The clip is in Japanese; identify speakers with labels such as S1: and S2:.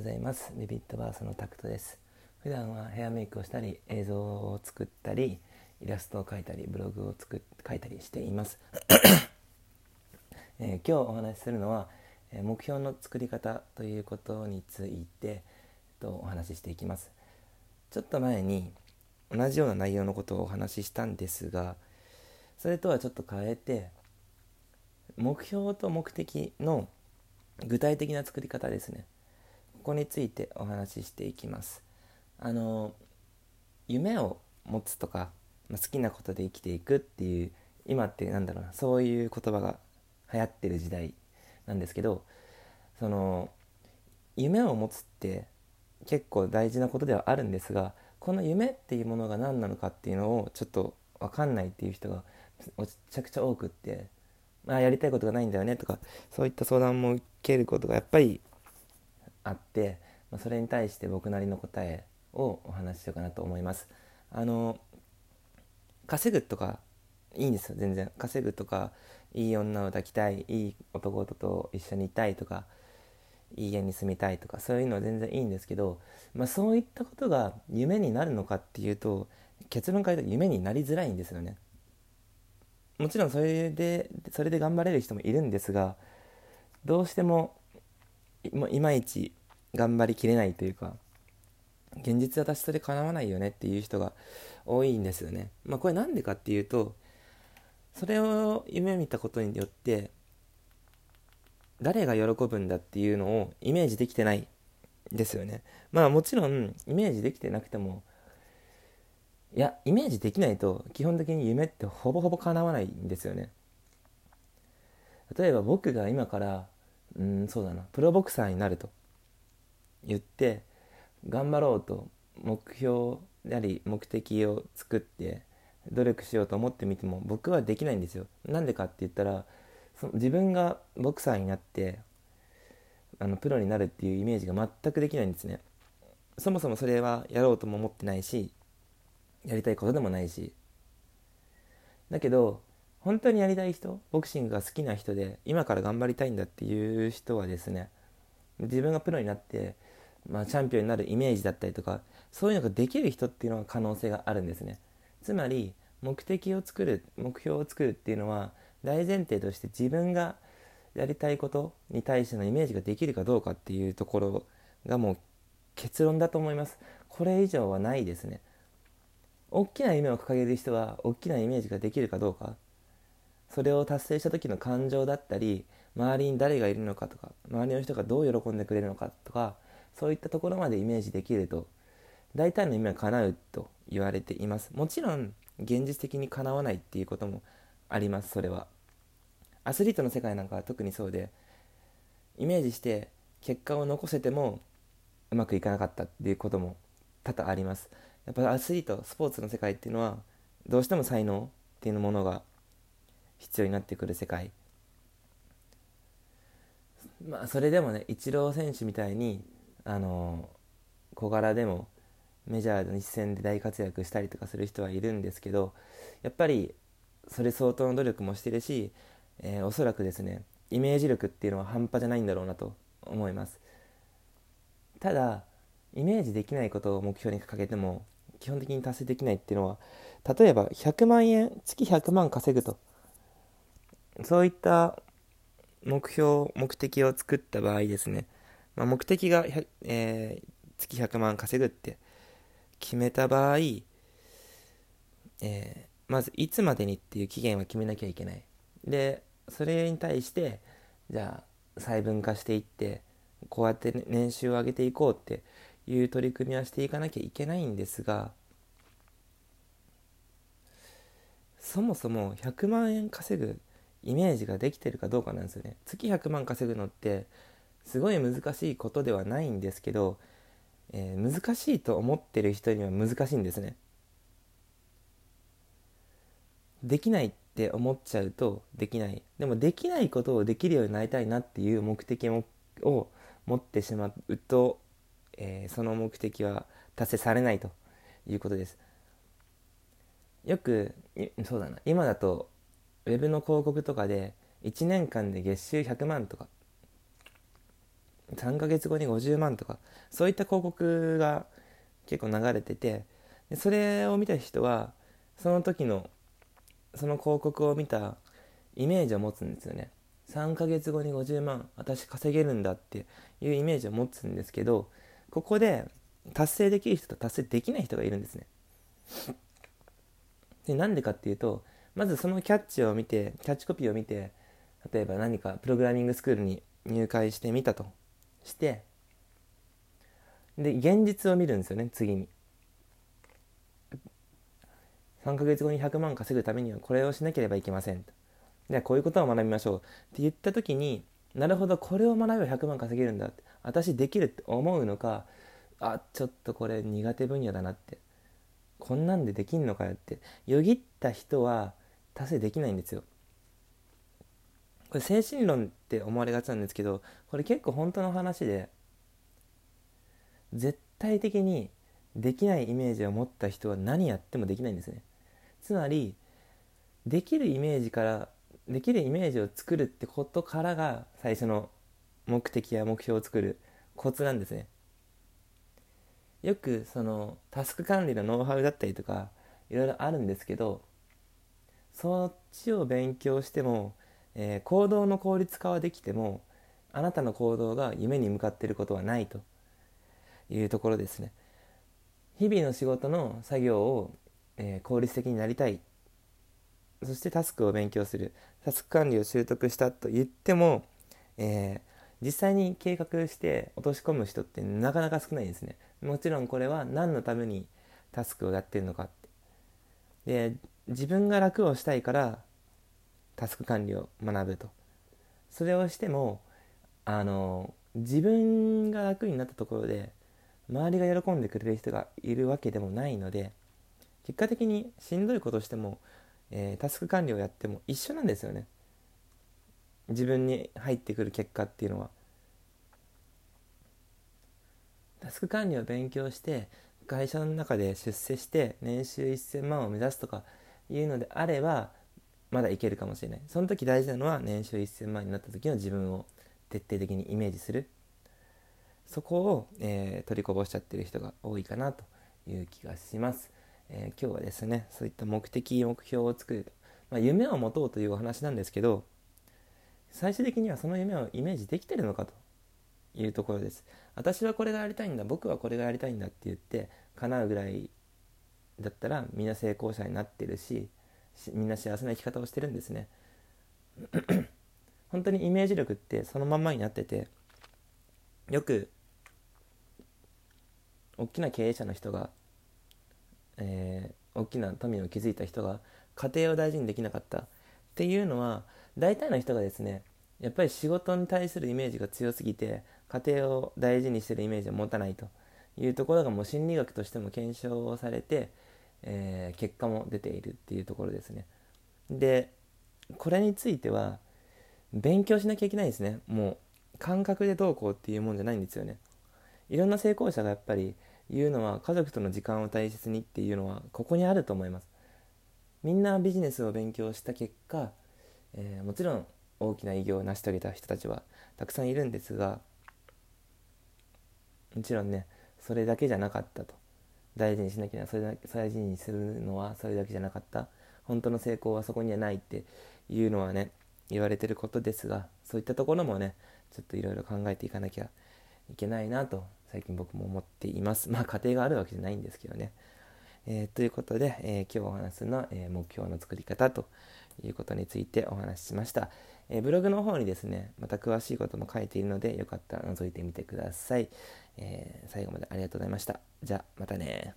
S1: ございます。ビビットバースのタクトです。普段はヘアメイクをしたり映像を作ったりイラストを描いたりブログを作書いたりしています、えー、今日お話しするのは目標の作り方ということについてとお話ししていきます。ちょっと前に同じような内容のことをお話ししたんですがそれとはちょっと変えて目標と目的の具体的な作り方ですね。ここについてお話ししていきます。あの夢を持つとか、まあ、好きなことで生きていくっていう今ってなんだろうなそういう言葉が流行ってる時代なんですけどその夢を持つって結構大事なことではあるんですがこの夢っていうものが何なのかっていうのをちょっと分かんないっていう人がめちゃくちゃ多くってまあ、やりたいことがないんだよねとかそういった相談も受けることがやっぱりあって、まあ、それに対して僕なりの答えをお話ししようかなと思います。あの稼ぐとかいいんですよ全然稼ぐとかいい女を抱きたいいい男と一緒にいたいとかいい家に住みたいとかそういうのは全然いいんですけど、まあ、そういったことが夢になるのかっていうと結論から言うと夢になりづらいんですよね。もちろんそれでそれで頑張れる人もいるんですがどうしてもいまいち頑張りきれないというか現実私それ叶わないよねっていう人が多いんですよね。まあ、これなんでかっていうとそれを夢見たことによって誰が喜ぶんだっていうのをイメージできてないですよね。まあもちろんイメージできてなくてもいやイメージできないと基本的に夢ってほぼほぼ叶わないんですよね例えば僕が今からうんそうだなプロボクサーになると言って頑張ろうと目標であり目的を作って努力しようと思ってみても僕はできないんですよ。なんでかって言ったらその自分がボクサーになってあのプロになるっていうイメージが全くできないんですね。そもそもそれはやろうとも思ってないしやりたいことでもないし。だけど本当にやりたい人ボクシングが好きな人で今から頑張りたいんだっていう人はですね自分がプロになって、まあ、チャンピオンになるイメージだったりとかそういうのができる人っていうのは可能性があるんですね。つまり目的を作る目標を作るっていうのは大前提として自分がやりたいことに対してのイメージができるかどうかっていうところがもう結論だと思います。これ以上はないですね。大きな夢を掲げる人は大きなイメージができるかどうか。それを達成した時の感情だったり周りに誰がいるのかとか周りの人がどう喜んでくれるのかとかそういったところまでイメージできると大体の夢は叶うと言われています。もちろん現実的にかなわないっていうこともありますそれは。アスリートの世界なんかは特にそうでイメージして結果を残せてもうまくいかなかったっていうことも多々あります。やっぱアスリートスポーツの世界っていうのはどうしても才能っていうものが必要になってくる世界。まあそれでもねイチロー選手みたいにあの小柄でもメジャーの一戦で大活躍したりとかする人はいるんですけどやっぱりそれ相当の努力もしてるし、えー、おそらくですねイメージ力っていうのは半端じゃないんだろうなと思います。ただイメージできないことを目標に掲げても基本的に達成できないっていうのは例えば100万円月100万稼ぐと。そういった目標目的を作った場合ですね、まあ、目的が、えー、月100万稼ぐって決めた場合、えー、まずいつまでにっていう期限は決めなきゃいけない。でそれに対してじゃあ細分化していってこうやって年収を上げていこうっていう取り組みはしていかなきゃいけないんですがそもそも100万円稼ぐイメージができてるかどうかなんですよね。月100万稼ぐのってすごい難しいことではないんですけど、えー、難しいと思ってる人には難しいんですね。できないって思っちゃうとできない。でもできないことをできるようになりたいなっていう目的を持ってしまうとえー、その目的は達成されないということです。よくそうだな。今だとウェブの広告とかで1年間で月収100万とか3ヶ月後に50万とかそういった広告が結構流れててでそれを見た人はその時のその広告を見たイメージを持つんですよね。3ヶ月後に50万私稼げるんだっていうイメージを持つんですけどここで達成できる人と達成できない人がいるんですね。でなんでかっていうとまずそのキャッチを見てキャッチコピーを見て例えば何かプログラミングスクールに入会してみたと。してで現実を見るんですよね次に。3ヶ月後に100万稼ぐためにはこれをしなければいけませんではこういうことを学びましょう。って言った時になるほどこれを学べば100万稼げるんだって私できるって思うのかあちょっとこれ苦手分野だなって。こんなんでできんのかよって。よぎった人は達成できないんですよ。これ精神論って思われがちなんですけどこれ結構本当の話で絶対的にできないイメージを持った人は何やってもできないんですね。つまりできるイメージからできるイメージを作るってことからが最初の目的や目標を作るコツなんですね。よくそのタスク管理のノウハウだったりとかいろいろあるんですけどそっちを勉強しても、えー、行動の効率化はできてもあなたの行動が夢に向かっていることはないと。いうところですね。日々の仕事の作業を、えー、効率的になりたい。そしてタスクを勉強する。タスク管理を習得したと言っても、えー、実際に計画して落とし込む人ってなかなか少ないですね。もちろんこれは何のためにタスクをやってるのかって。で自分が楽をしたいからタスク管理を学ぶと。それをしてもあの自分が楽になったところで周りが喜んでくれる人がいるわけでもないので結果的にしんどいことしても、えー、タスク管理をやっても一緒なんですよね。自分に入ってくる結果っていうのは。タスク管理を勉強して会社の中で出世して年収1000万を目指すとかいうのであればまだいけるかもしれない。その時大事なのは年収1000万になった時の自分を徹底的にイメージする。そこを、えー、取りこぼしちゃってる人が多いかなという気がします、えー、今日はですねそういった目的目標を作る、まあ、夢を持とうというお話なんですけど最終的にはその夢をイメージできてるのかというところです。私はこれがやりたいんだ僕はこれがやりたいんだって言って叶うぐらいだったらみんな成功者になってるしみんな幸せな生き方をしてるんですね。本当にイメージ力ってそのまんまになっててよく大きな経営者の人が、えー、大きな富を築いた人が家庭を大事にできなかったっていうのは大体の人がですねやっぱり仕事に対するイメージが強すぎて家庭を大事にしてるイメージを持たないというところがもう心理学としても検証をされて、えー、結果も出ているっていうところですね。でこれについては勉強しなきゃいけないですねもう感覚でどうこうっていうもんじゃないんですよね。いろんな成功者がやっぱり言うのは家族との時間を大切にっていうのはここにあると思います。みんなビジネスを勉強した結果、えー、もちろん大きな偉業を成し遂げた人たちはたくさんいるんですがもちろんねそれだけじゃなかったと大事にしなきゃそれだけ大事にするのはそれだけじゃなかった。本当の成功はそこにはないっていうのはね言われてることですがそういったところもねちょっといろいろ考えていかなきゃいけないなと最近僕も思っています。まあ家庭があるわけじゃないんですけどね、えー、ということで、えー、今日お話するのは、えー、目標の作り方ということについてお話ししました、えブログの方にですねまた詳しいことも書いているのでよかったら覗いてみてください、え最後までありがとうございました。じゃあまたね